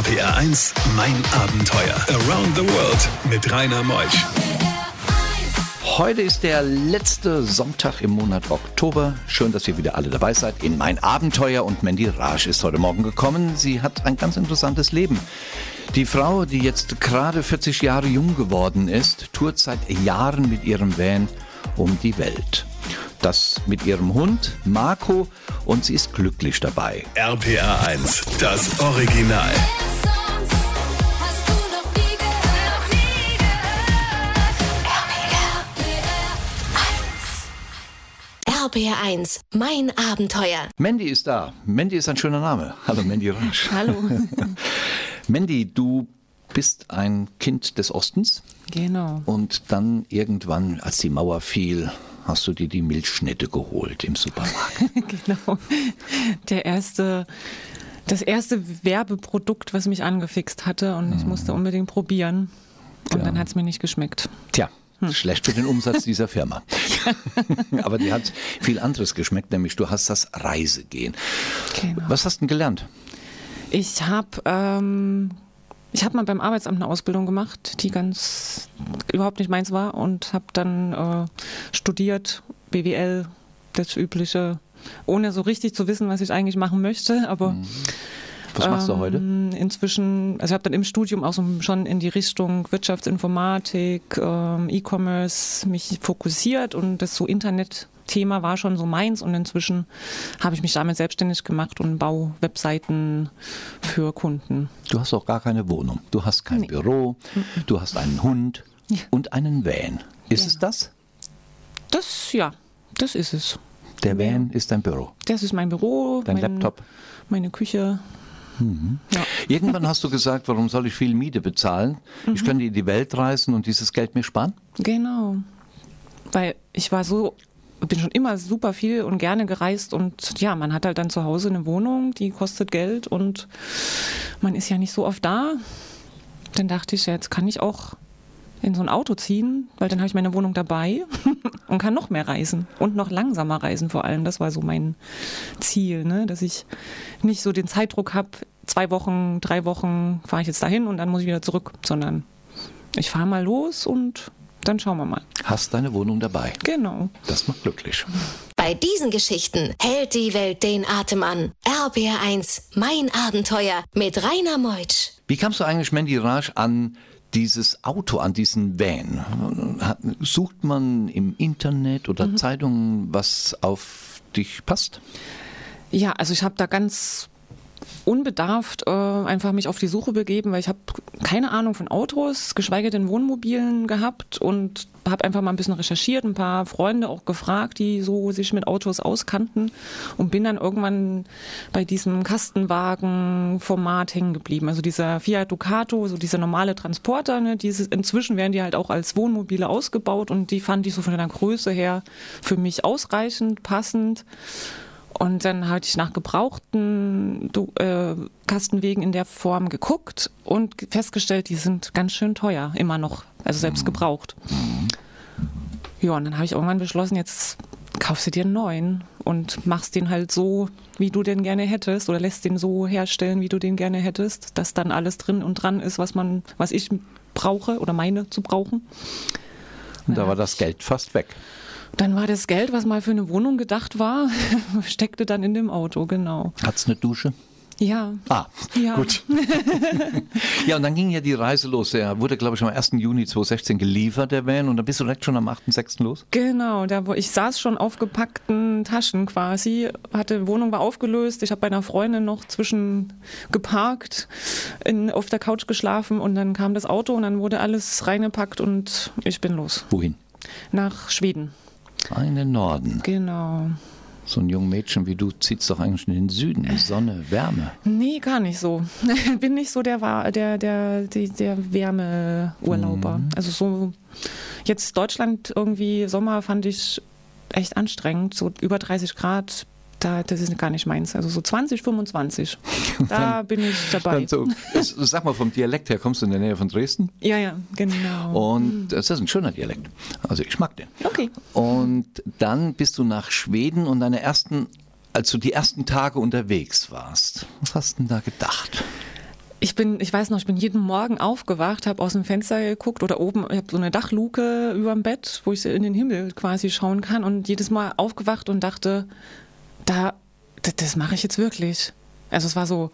RPR 1, mein Abenteuer. Around the World mit Rainer Meusch. Heute ist der letzte Sonntag im Monat Oktober. Schön, dass ihr wieder alle dabei seid in mein Abenteuer. Und Mandy Raj ist heute Morgen gekommen. Sie hat ein ganz interessantes Leben. Die Frau, die jetzt gerade 40 Jahre jung geworden ist, tourt seit Jahren mit ihrem Van um die Welt. Das mit ihrem Hund Marco und sie ist glücklich dabei. RPR 1, das Original. RBR1, mein Abenteuer. Mandy ist da. Mandy ist ein schöner Name. Hallo Mandy Rasch. Hallo. Mandy, du bist ein Kind des Ostens Genau. und dann irgendwann, als die Mauer fiel, hast du dir die Milchschnitte geholt im Supermarkt. genau. Der erste, das erste Werbeprodukt, was mich angefixt hatte und ich musste unbedingt probieren. Und Ja. dann hat es mir nicht geschmeckt. Tja, schlecht für den Umsatz dieser Firma. Aber dir hat viel anderes geschmeckt, nämlich du hast das Reisegehen. Genau. Was hast du denn gelernt? Ich habe ähm, ich habe mal beim Arbeitsamt eine Ausbildung gemacht, die ganz überhaupt nicht meins war und habe dann äh, studiert, BWL, das Übliche, ohne so richtig zu wissen, was ich eigentlich machen möchte. Aber Was machst du heute? Ähm, Inzwischen, also ich habe dann im Studium auch so schon in die Richtung Wirtschaftsinformatik, ähm, E-Commerce mich fokussiert und das so Internetthema war schon so meins und inzwischen habe ich mich damit selbstständig gemacht und baue Webseiten für Kunden. Du hast auch gar keine Wohnung. Du hast kein Nee. Büro, du hast einen Hund Ja. und einen Van. Ist es das? Das, ja, das ist es. Der Van ist dein Büro. Das ist mein Büro, Dein mein, Laptop. meine Küche. Ja. Irgendwann hast du gesagt, warum soll ich viel Miete bezahlen? Mhm. Ich könnte in die Welt reisen und dieses Geld mir sparen? Genau. Weil ich war so, bin schon immer super viel und gerne gereist und ja, man hat halt dann zu Hause eine Wohnung, die kostet Geld und man ist ja nicht so oft da. Dann dachte ich, ja, jetzt kann ich auch in so ein Auto ziehen, weil dann habe ich meine Wohnung dabei und kann noch mehr reisen und noch langsamer reisen vor allem. Das war so mein Ziel, ne? dass ich nicht so den Zeitdruck habe, zwei Wochen, drei Wochen fahre ich jetzt dahin und dann muss ich wieder zurück, sondern ich fahre mal los und dann schauen wir mal. Hast deine Wohnung dabei. Genau. Das macht glücklich. Bei diesen Geschichten hält die Welt den Atem an. RBR1, mein Abenteuer mit Rainer Meutsch. Wie kamst du eigentlich, Mandy Raj, an dieses Auto, an diesen Van? Sucht man im Internet Mhm. oder Zeitungen, was auf dich passt? Ja, also ich habe da ganz unbedarft äh, einfach mich auf die Suche begeben, weil ich habe keine Ahnung von Autos, geschweige denn Wohnmobilen gehabt und habe einfach mal ein bisschen recherchiert, ein paar Freunde auch gefragt, die so sich mit Autos auskannten und bin dann irgendwann bei diesem Kastenwagen-Format hängen geblieben. Also dieser Fiat Ducato, so dieser normale Transporter, ne, dieses, inzwischen werden die halt auch als Wohnmobile ausgebaut und die fand ich so von der Größe her für mich ausreichend, passend. Und dann hatte ich nach gebrauchten äh, Kastenwegen in der Form geguckt und festgestellt, die sind ganz schön teuer, immer noch, also selbst gebraucht. Ja, und dann habe ich irgendwann beschlossen, jetzt kaufst du dir einen neuen und machst den halt so, wie du den gerne hättest oder lässt den so herstellen, wie du den gerne hättest, dass dann alles drin und dran ist, was man, was ich brauche oder meine zu brauchen. Und da war das Geld fast weg. Dann war das Geld, was mal für eine Wohnung gedacht war, steckte dann in dem Auto, genau. Hat's eine Dusche? Ja. Ah, Ja. gut. ja, und dann ging ja die Reise los. Der wurde, glaube ich, am 1. Juni 2016 geliefert, der Van. Und dann bist du direkt schon am 8.6. los? Genau, da wo ich saß schon auf gepackten Taschen quasi, hatte Wohnung war aufgelöst, ich habe bei einer Freundin noch zwischen geparkt, in, auf der Couch geschlafen und dann kam das Auto und dann wurde alles reingepackt und ich bin los Wohin? nach Schweden. In den Norden. Genau. So ein junges Mädchen wie du zieht doch eigentlich in den Süden. Sonne, Wärme. Nee, gar nicht so. Bin nicht so der der der der, der Wärmeurlauber. Also so jetzt Deutschland irgendwie Sommer fand ich echt anstrengend, so über 30 Grad. Da, das ist gar nicht meins. Also so 20, 25. Da bin ich dabei. Dann so, sag mal, vom Dialekt her kommst du in der Nähe von Dresden. Ja, ja, genau. Und das ist ein schöner Dialekt. Also ich mag den. Okay. Und dann bist du nach Schweden und deine ersten, als du die ersten Tage unterwegs warst, was hast du denn da gedacht? Ich bin, ich weiß noch, ich bin jeden Morgen aufgewacht, habe aus dem Fenster geguckt oder oben, ich habe so eine Dachluke über dem Bett, wo ich in den Himmel quasi schauen kann und jedes Mal aufgewacht und dachte, da, das, das mache ich jetzt wirklich. Also es war so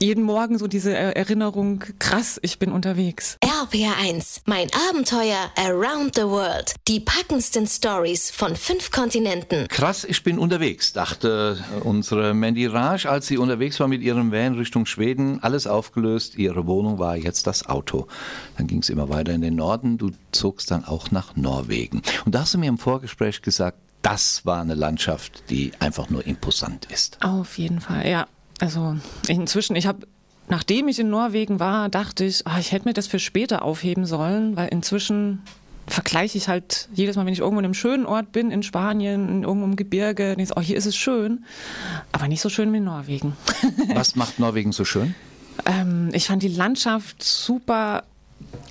jeden Morgen so diese Er- Erinnerung, krass, ich bin unterwegs. RPR1, mein Abenteuer Around the World. Die packendsten Stories von fünf Kontinenten. Krass, ich bin unterwegs, dachte äh, unsere Mandy Raj, als sie unterwegs war mit ihrem Van Richtung Schweden. Alles aufgelöst, ihre Wohnung war jetzt das Auto. Dann ging es immer weiter in den Norden, du zogst dann auch nach Norwegen. Und da hast du mir im Vorgespräch gesagt, das war eine Landschaft, die einfach nur imposant ist. Auf jeden Fall, ja. Also inzwischen, ich habe, nachdem ich in Norwegen war, dachte ich, ah, ich hätte mir das für später aufheben sollen, weil inzwischen vergleiche ich halt jedes Mal, wenn ich irgendwo in einem schönen Ort bin, in Spanien, in irgendeinem Gebirge, denke ich, oh, hier ist es schön, aber nicht so schön wie in Norwegen. Was macht Norwegen so schön? Ähm, ich fand die Landschaft super,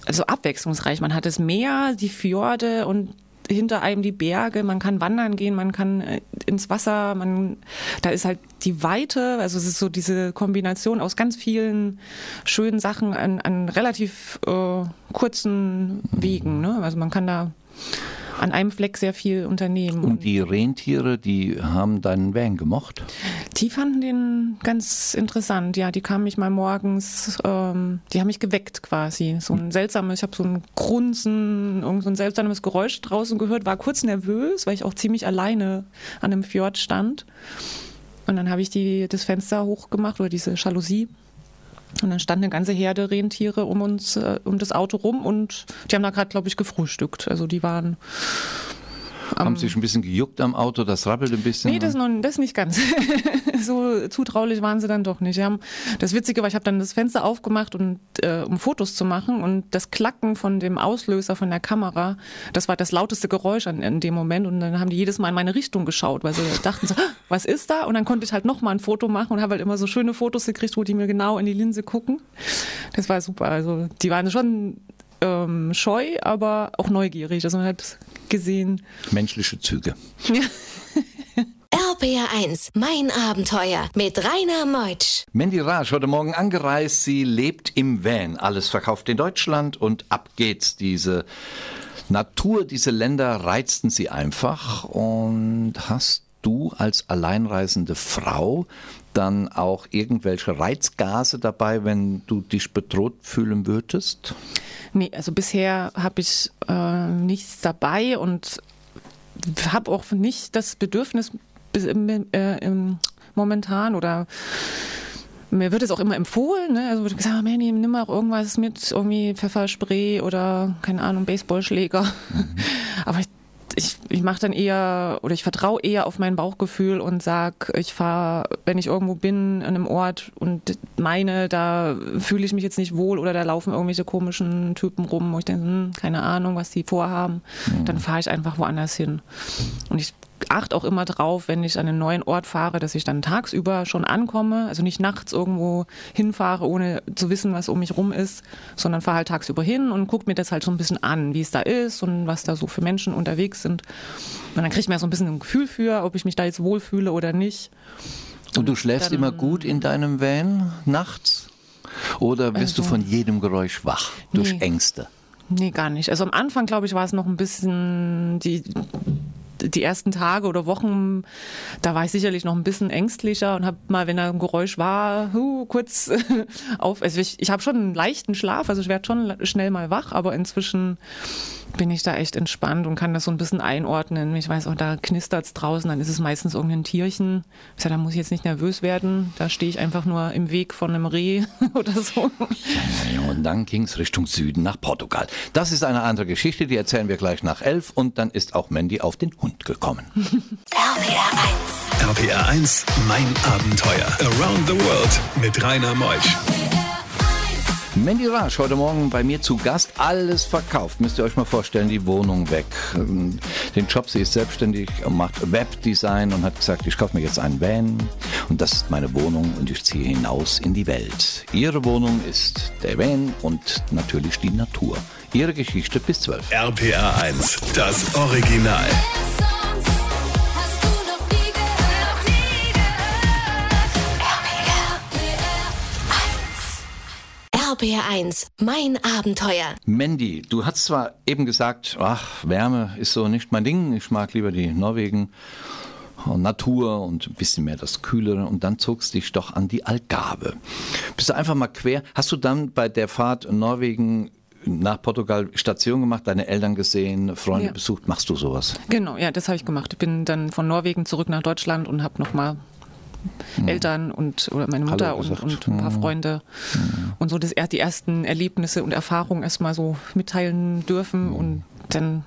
also abwechslungsreich. Man hat das Meer, die Fjorde und hinter einem die Berge. Man kann wandern gehen, man kann äh, ins Wasser. Man, da ist halt die Weite. Also es ist so diese Kombination aus ganz vielen schönen Sachen an, an relativ äh, kurzen Wegen. Ne? Also man kann da an einem Fleck sehr viel unternehmen. Und die Rentiere, die haben deinen Van gemocht? Die fanden den ganz interessant. Ja, die kamen mich mal morgens, ähm, die haben mich geweckt quasi. So ein seltsames, ich habe so ein Grunzen, irgend so ein seltsames Geräusch draußen gehört, war kurz nervös, weil ich auch ziemlich alleine an einem Fjord stand. Und dann habe ich die, das Fenster hochgemacht oder diese Jalousie. Und dann stand eine ganze Herde Rentiere um uns, äh, um das Auto rum und die haben da gerade, glaube ich, gefrühstückt. Also die waren haben sich ein bisschen gejuckt am Auto, das rappelt ein bisschen? Nee, das, noch, das nicht ganz. so zutraulich waren sie dann doch nicht. Sie haben, das Witzige war, ich habe dann das Fenster aufgemacht, und, äh, um Fotos zu machen und das Klacken von dem Auslöser von der Kamera, das war das lauteste Geräusch an, in dem Moment und dann haben die jedes Mal in meine Richtung geschaut, weil sie dachten so, "Ah, was ist da? Und dann konnte ich halt nochmal ein Foto machen und habe halt immer so schöne Fotos gekriegt, wo die mir genau in die Linse gucken. Das war super. Also die waren schon ähm, scheu, aber auch neugierig. Also man hat gesehen, Menschliche Züge. RPR1, mein Abenteuer mit Rainer Meutsch. Mandy Raj heute Morgen angereist. Sie lebt im Van. Alles verkauft in Deutschland und ab geht's. Diese Natur, diese Länder reizten sie einfach. Und hast du als alleinreisende Frau dann auch irgendwelche Reizgase dabei, wenn du dich bedroht fühlen würdest? Nee, also bisher habe ich äh, nichts dabei und habe auch nicht das Bedürfnis bis im, äh, im, momentan oder mir wird es auch immer empfohlen, ne? also wird gesagt, oh, Manny, nimm mal auch irgendwas mit, irgendwie Pfefferspray oder, keine Ahnung, Baseballschläger. Aber ich, ich, ich mache dann eher oder ich vertraue eher auf mein Bauchgefühl und sag, ich fahre, wenn ich irgendwo bin, an einem Ort und meine, da fühle ich mich jetzt nicht wohl oder da laufen irgendwelche komischen Typen rum, wo ich denke, hm, keine Ahnung, was die vorhaben, dann fahre ich einfach woanders hin. Und ich achte auch immer drauf, wenn ich an einen neuen Ort fahre, dass ich dann tagsüber schon ankomme, also nicht nachts irgendwo hinfahre, ohne zu wissen, was um mich rum ist, sondern fahre halt tagsüber hin und gucke mir das halt so ein bisschen an, wie es da ist und was da so für Menschen unterwegs sind. Und dann kriege ich mir so ein bisschen ein Gefühl für, ob ich mich da jetzt wohlfühle oder nicht. Und du schläfst dann- immer gut in deinem Van nachts? Oder bist du Also- von jedem Geräusch wach durch Nee. Ängste? Nee, gar nicht. Also am Anfang, glaube ich, war es noch ein bisschen die die ersten Tage oder Wochen, da war ich sicherlich noch ein bisschen ängstlicher und habe mal, wenn da ein Geräusch war, hu, kurz auf. Also ich, ich habe schon einen leichten Schlaf, also ich werde schon schnell mal wach, aber inzwischen bin ich da echt entspannt und kann das so ein bisschen einordnen. Ich weiß auch, da knistert's draußen, dann ist es meistens irgendein Tierchen. Ich sage, da muss ich jetzt nicht nervös werden. Da stehe ich einfach nur im Weg von einem Reh oder so. Ja, Und dann ging es Richtung Süden nach Portugal. Das ist eine andere Geschichte, die erzählen wir gleich nach elf. Und dann ist auch Mandy auf den Hund gekommen. RPR1, RPR 1, mein Abenteuer. Around the World mit Rainer Meusch. Mandy Raj heute Morgen bei mir zu Gast. Alles verkauft. Müsst ihr euch mal vorstellen, die Wohnung weg. Ähm, Den Job, sie ist selbstständig, und macht Webdesign und hat gesagt, ich kaufe mir jetzt einen Van. Und das ist meine Wohnung und ich ziehe hinaus in die Welt. Ihre Wohnung ist der Van und natürlich die Natur. Ihre Geschichte bis zwölf. RPR 1, das Original. RBR1, mein Abenteuer. Mandy, du hast zwar eben gesagt, ach, Wärme ist so nicht mein Ding, ich mag lieber die Norwegen. und Natur und ein bisschen mehr das Kühlere und dann zogst dich doch an die Algarve. Bist du einfach mal quer? Hast du dann bei der Fahrt in Norwegen nach Portugal Station gemacht, deine Eltern gesehen, Freunde Ja. besucht? Machst du sowas? Genau, ja, das habe ich gemacht. Ich bin dann von Norwegen zurück nach Deutschland und habe nochmal Eltern und oder meine Mutter und, und ein paar Mhm. Freunde und so das, die ersten Erlebnisse und Erfahrungen erstmal so mitteilen dürfen und dann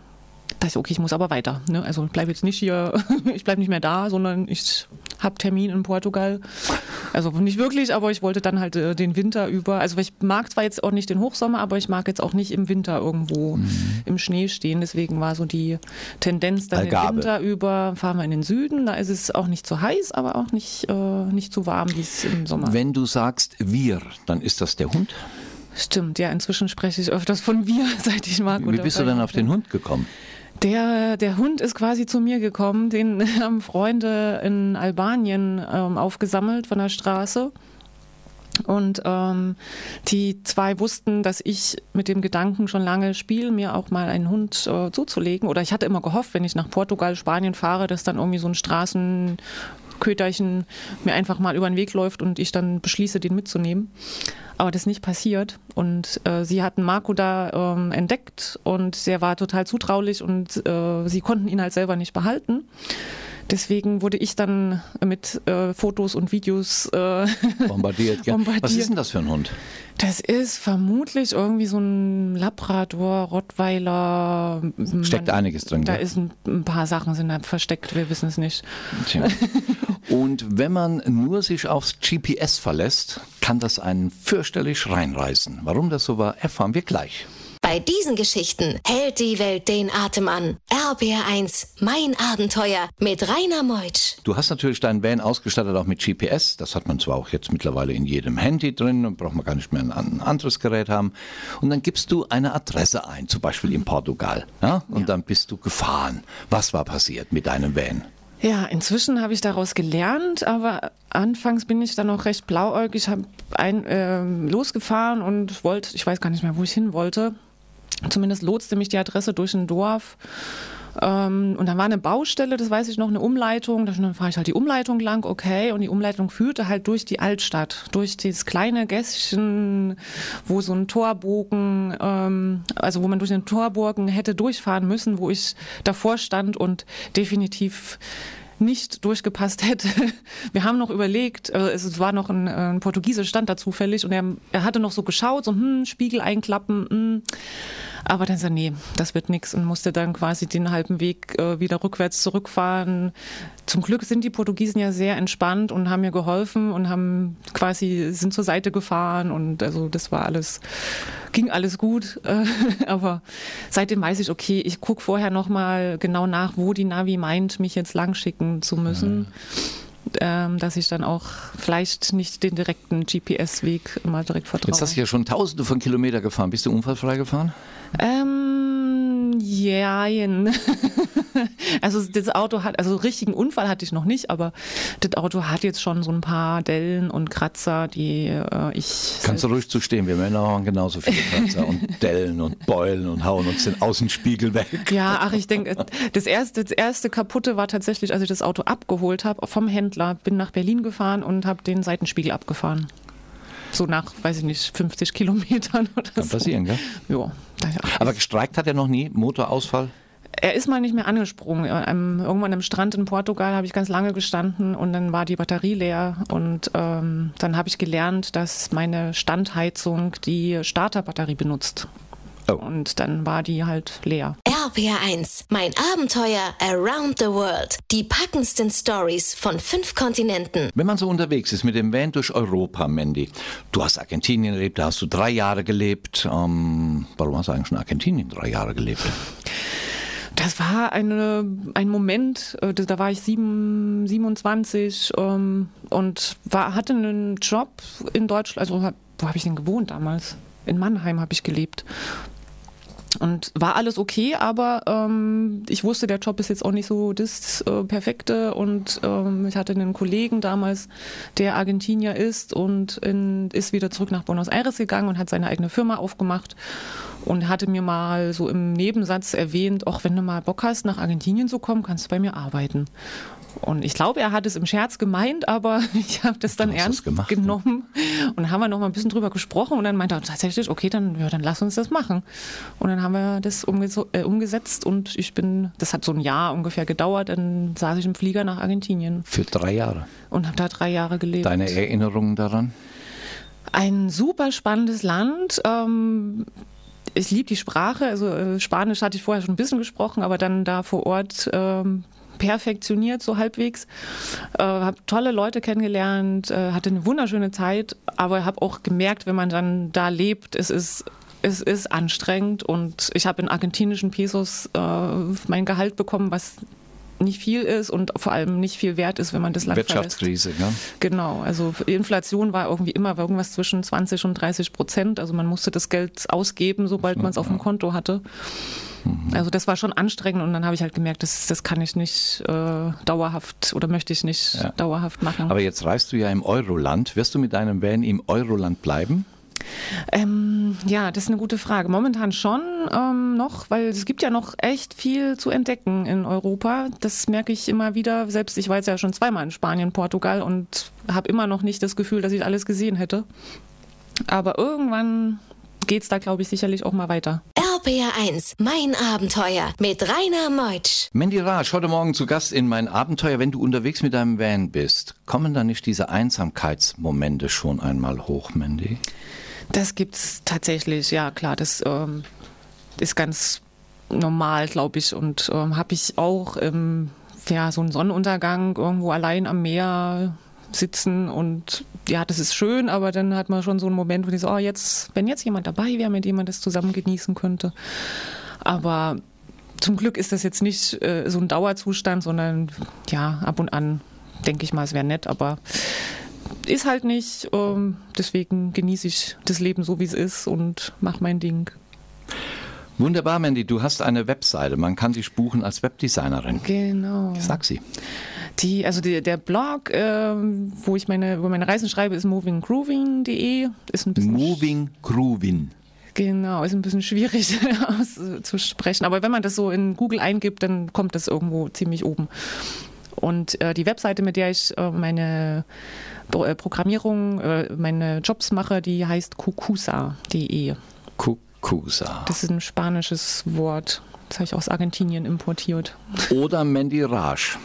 dachte ich, okay, ich muss aber weiter. Ne? Also ich bleibe jetzt nicht hier, ich bleibe nicht mehr da, sondern ich habe Termin in Portugal. Also nicht wirklich, aber ich wollte dann halt äh, den Winter über. Also ich mag zwar jetzt auch nicht den Hochsommer, aber ich mag jetzt auch nicht im Winter irgendwo im Schnee stehen. Deswegen war so die Tendenz dann Algarve. den Winter über fahren wir in den Süden. Da ist es auch nicht zu heiß, aber auch nicht, äh, nicht zu warm wie es im Sommer. Wenn du sagst wir, dann ist das der Hund. Stimmt, ja, inzwischen spreche ich öfters von wir, seit ich mag. Wie bist du denn auf den Hund gekommen? Der, der Hund ist quasi zu mir gekommen, den haben Freunde in Albanien ähm, aufgesammelt von der Straße. Und ähm, die zwei wussten, dass ich mit dem Gedanken schon lange spiele, mir auch mal einen Hund äh, zuzulegen. Oder ich hatte immer gehofft, wenn ich nach Portugal, Spanien fahre, dass dann irgendwie so ein Straßenköterchen mir einfach mal über den Weg läuft und ich dann beschließe, den mitzunehmen. Aber das ist nicht passiert. Und äh, sie hatten Marco da ähm, entdeckt und der war total zutraulich und äh, sie konnten ihn halt selber nicht behalten. Deswegen wurde ich dann mit äh, Fotos und Videos äh, Bombardiert. Ja. Bombardiert. Was ist denn das für ein Hund? Das ist vermutlich irgendwie so ein Labrador, Rottweiler. Steckt Man- einiges drin, Da gell? ist ein, ein paar Sachen sind da versteckt, wir wissen es nicht. Tja. Und wenn man nur sich aufs GPS verlässt, kann das einen fürchterlich reinreißen. Warum das so war, erfahren wir gleich. Bei diesen Geschichten hält die Welt den Atem an. RBR1, mein Abenteuer mit Rainer Meutsch. Du hast natürlich deinen Van ausgestattet auch mit GPS. Das hat man zwar auch jetzt mittlerweile in jedem Handy drin und braucht man gar nicht mehr ein ein anderes Gerät haben. Und dann gibst du eine Adresse ein, zum Beispiel in Portugal. Ja? Und dann bist du gefahren. Was war passiert mit deinem Van? Ja, inzwischen habe ich daraus gelernt, aber anfangs bin ich dann noch recht blauäugig, habe ein ähm, losgefahren und wollte, ich weiß gar nicht mehr, wo ich hin wollte. Zumindest lotste mich die Adresse durch ein Dorf. Ähm, und dann war eine Baustelle, das weiß ich noch, eine Umleitung. Da- Dann fahre ich halt die Umleitung lang, okay. Und die Umleitung führte halt durch die Altstadt, durch dieses kleine Gässchen, wo so ein Torbogen, ähm, also wo man durch den Torbogen hätte durchfahren müssen, wo ich davor stand und definitiv nicht durchgepasst hätte. Wir haben noch überlegt, äh, es war noch ein, äh, ein Portugiese stand da zufällig und er, er hatte noch so geschaut, so hm, Spiegel einklappen, hm. aber dann sagt, nee, das wird nix und musste dann quasi den halben Weg äh, wieder rückwärts zurückfahren. Zum Glück sind die Portugiesen ja sehr entspannt und haben mir geholfen und haben quasi sind zur Seite gefahren und also das war alles ging alles gut, äh, aber seitdem weiß ich, okay, ich gucke vorher noch mal genau nach, wo die Navi meint, mich jetzt lang schicken zu müssen. Ähm, dass ich dann auch vielleicht nicht den direkten GPS-Weg immer direkt vertraue. Jetzt hast du ja schon tausende von Kilometern gefahren. Bist du unfallfrei gefahren? Ähm, jein. also das Auto hat, also richtigen Unfall hatte ich noch nicht, aber das Auto hat jetzt schon so ein paar Dellen und Kratzer, die äh, ich Kannst du ruhig zu stehen. Wir Männer haben genauso viele Kratzer und Dellen und Beulen und hauen uns den Außenspiegel weg. Ja, ach, ich denke, das erste, das erste kaputte war tatsächlich, als ich das Auto abgeholt habe vom Händler, bin nach Berlin gefahren und habe den Seitenspiegel abgefahren. So nach, weiß ich nicht, 50 Kilometern oder Kann so. passieren, gell? Ja. Aber gestreikt hat er noch nie? Motorausfall? Er ist mal nicht mehr angesprungen. Ähm, Irgendwann am Strand in Portugal habe ich ganz lange gestanden und dann war die Batterie leer. Und ähm, dann habe ich gelernt, dass meine Standheizung die Starterbatterie benutzt. Oh. Und dann war die halt leer. RBR1, mein Abenteuer around the world. Die packendsten Stories von fünf Kontinenten. Wenn man so unterwegs ist mit dem Van durch Europa, Mandy, du hast Argentinien erlebt, da hast du drei Jahre gelebt. Ähm, warum hast du eigentlich schon in Argentinien drei Jahre gelebt? Das war eine, ein Moment, äh, da war ich sieben, 27 ähm, und war, hatte einen Job in Deutschland. Also hab- wo habe ich denn gewohnt damals? In Mannheim habe ich gelebt. Und war alles okay, aber ähm, ich wusste, der Job ist jetzt auch nicht so das äh, Perfekte. Und ähm, ich hatte einen Kollegen damals, der Argentinier ist und in, ist wieder zurück nach Buenos Aires gegangen und hat seine eigene Firma aufgemacht und hatte mir mal so im Nebensatz erwähnt, auch wenn du mal Bock hast, nach Argentinien zu kommen, kannst du bei mir arbeiten. Und ich glaube, er hat es im Scherz gemeint, aber ich habe das dann ernst gemacht, ne? genommen und haben wir noch mal ein bisschen drüber gesprochen und dann meinte er tatsächlich, okay, dann, ja, dann lass uns das machen. Und dann haben wir das äh, umgesetzt und ich bin, das hat so ein Jahr ungefähr gedauert, dann saß ich im Flieger nach Argentinien Für drei Jahre. und habe da drei Jahre gelebt. Deine Erinnerungen daran? Ein super spannendes Land. Ähm, ich liebe die Sprache. Also äh, Spanisch hatte ich vorher schon ein bisschen gesprochen, aber dann da vor Ort ähm, perfektioniert so halbwegs. Äh, habe tolle Leute kennengelernt, äh, hatte eine wunderschöne Zeit, aber habe auch gemerkt, wenn man dann da lebt, es ist es ist anstrengend und ich habe in argentinischen Pesos äh, mein Gehalt bekommen, was nicht viel ist und vor allem nicht viel wert ist, wenn man das Land verlässt. Wirtschaftskrise, ja? Genau, also Inflation war irgendwie immer irgendwas zwischen 20 und 30 Prozent. Also man musste das Geld ausgeben, sobald man es auf dem Konto hatte. Also das war schon anstrengend und dann habe ich halt gemerkt, das, das kann ich nicht äh, dauerhaft oder möchte ich nicht Ja. dauerhaft machen. Aber jetzt reist du ja im Euroland. Wirst du mit deinem Van im Euroland bleiben? Ähm, ja, das ist eine gute Frage. Momentan schon ähm, noch, weil es gibt ja noch echt viel zu entdecken in Europa. Das merke ich immer wieder. Selbst ich war jetzt ja schon zweimal in Spanien, Portugal und habe immer noch nicht das Gefühl, dass ich alles gesehen hätte. Aber irgendwann geht's da, glaube ich, sicherlich auch mal weiter. RPR1, mein Abenteuer mit Rainer Meutsch. Mandy Raj, heute Morgen zu Gast in mein Abenteuer. Wenn du unterwegs mit deinem Van bist, kommen da nicht diese Einsamkeitsmomente schon einmal hoch, Mandy? Das gibt's tatsächlich, ja klar. Das ähm, ist ganz normal, glaube ich. Und ähm, habe ich auch ähm, ja, so einen Sonnenuntergang irgendwo allein am Meer sitzen und ja, das ist schön, aber dann hat man schon so einen Moment, wo ich so, oh, jetzt, wenn jetzt jemand dabei wäre, mit dem man das zusammen genießen könnte. Aber zum Glück ist das jetzt nicht äh, so ein Dauerzustand, sondern ja, ab und an denke ich mal, es wäre nett, aber ist halt nicht. Ähm, deswegen genieße ich das Leben so, wie es ist und mache mein Ding. Wunderbar, Mandy. Du hast eine Webseite. Man kann dich buchen als Webdesignerin. Genau. Sag sie. Die, also die, der Blog, ähm, wo ich meine, wo meine Reisen schreibe, ist movinggrooving.de. Ist ein bisschen Moving Groovin. Genau, ist ein bisschen schwierig auszusprechen. Aber wenn man das so in Google eingibt, dann kommt das irgendwo ziemlich oben. Und äh, die Webseite, mit der ich äh, meine Pro- äh, Programmierung, äh, meine Jobs mache, die heißt cucusa.de. Kukusa. Das ist ein spanisches Wort. Das habe ich aus Argentinien importiert. Oder Mandy Raj.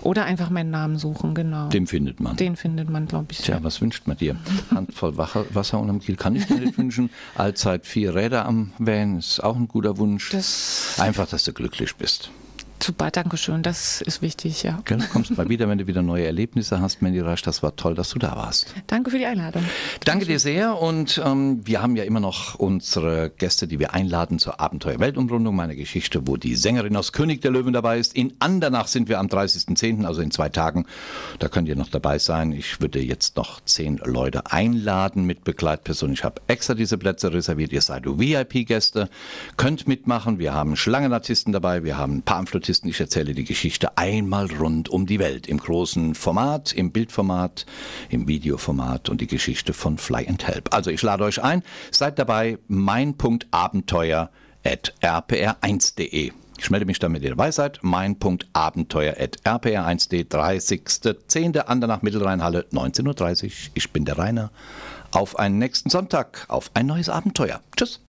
Oder einfach meinen Namen suchen, genau. Den findet man. Den findet man, glaube ich. Tja, was wünscht man dir? Handvoll Wasser unterm Kiel kann ich dir nicht wünschen. Allzeit vier Räder am Van ist auch ein guter Wunsch. Das Einfach, dass du glücklich bist. Super, danke schön. Das ist wichtig, ja. Gell? Du kommst mal wieder, wenn du wieder neue Erlebnisse hast, Mandy Rasch. Das war toll, dass du da warst. Danke für die Einladung. Danke dir sehr und ähm, wir haben ja immer noch unsere Gäste, die wir einladen zur Abenteuer-Weltumrundung, meine Geschichte, wo die Sängerin aus König der Löwen dabei ist. In Andernach sind wir am 30.10., also in zwei Tagen. Da könnt ihr noch dabei sein. Ich würde jetzt noch zehn Leute einladen mit Begleitpersonen. Ich habe extra diese Plätze reserviert. Ihr seid VIP-Gäste, könnt mitmachen. Wir haben Schlangenartisten dabei, wir haben Pamphlotisten. Ich erzähle die Geschichte einmal rund um die Welt im großen Format, im Bildformat, im Videoformat und die Geschichte von Fly and Help. Also ich lade euch ein, seid dabei, mein.abenteuer at rpr1.de. Ich melde mich dann, wenn ihr dabei seid. Mein.abenteuer at rpr1.de, 30.10. Andernach Mittelrheinhalle, 19.30 Uhr. Ich bin der Rainer. Auf einen nächsten Sonntag, auf ein neues Abenteuer. Tschüss.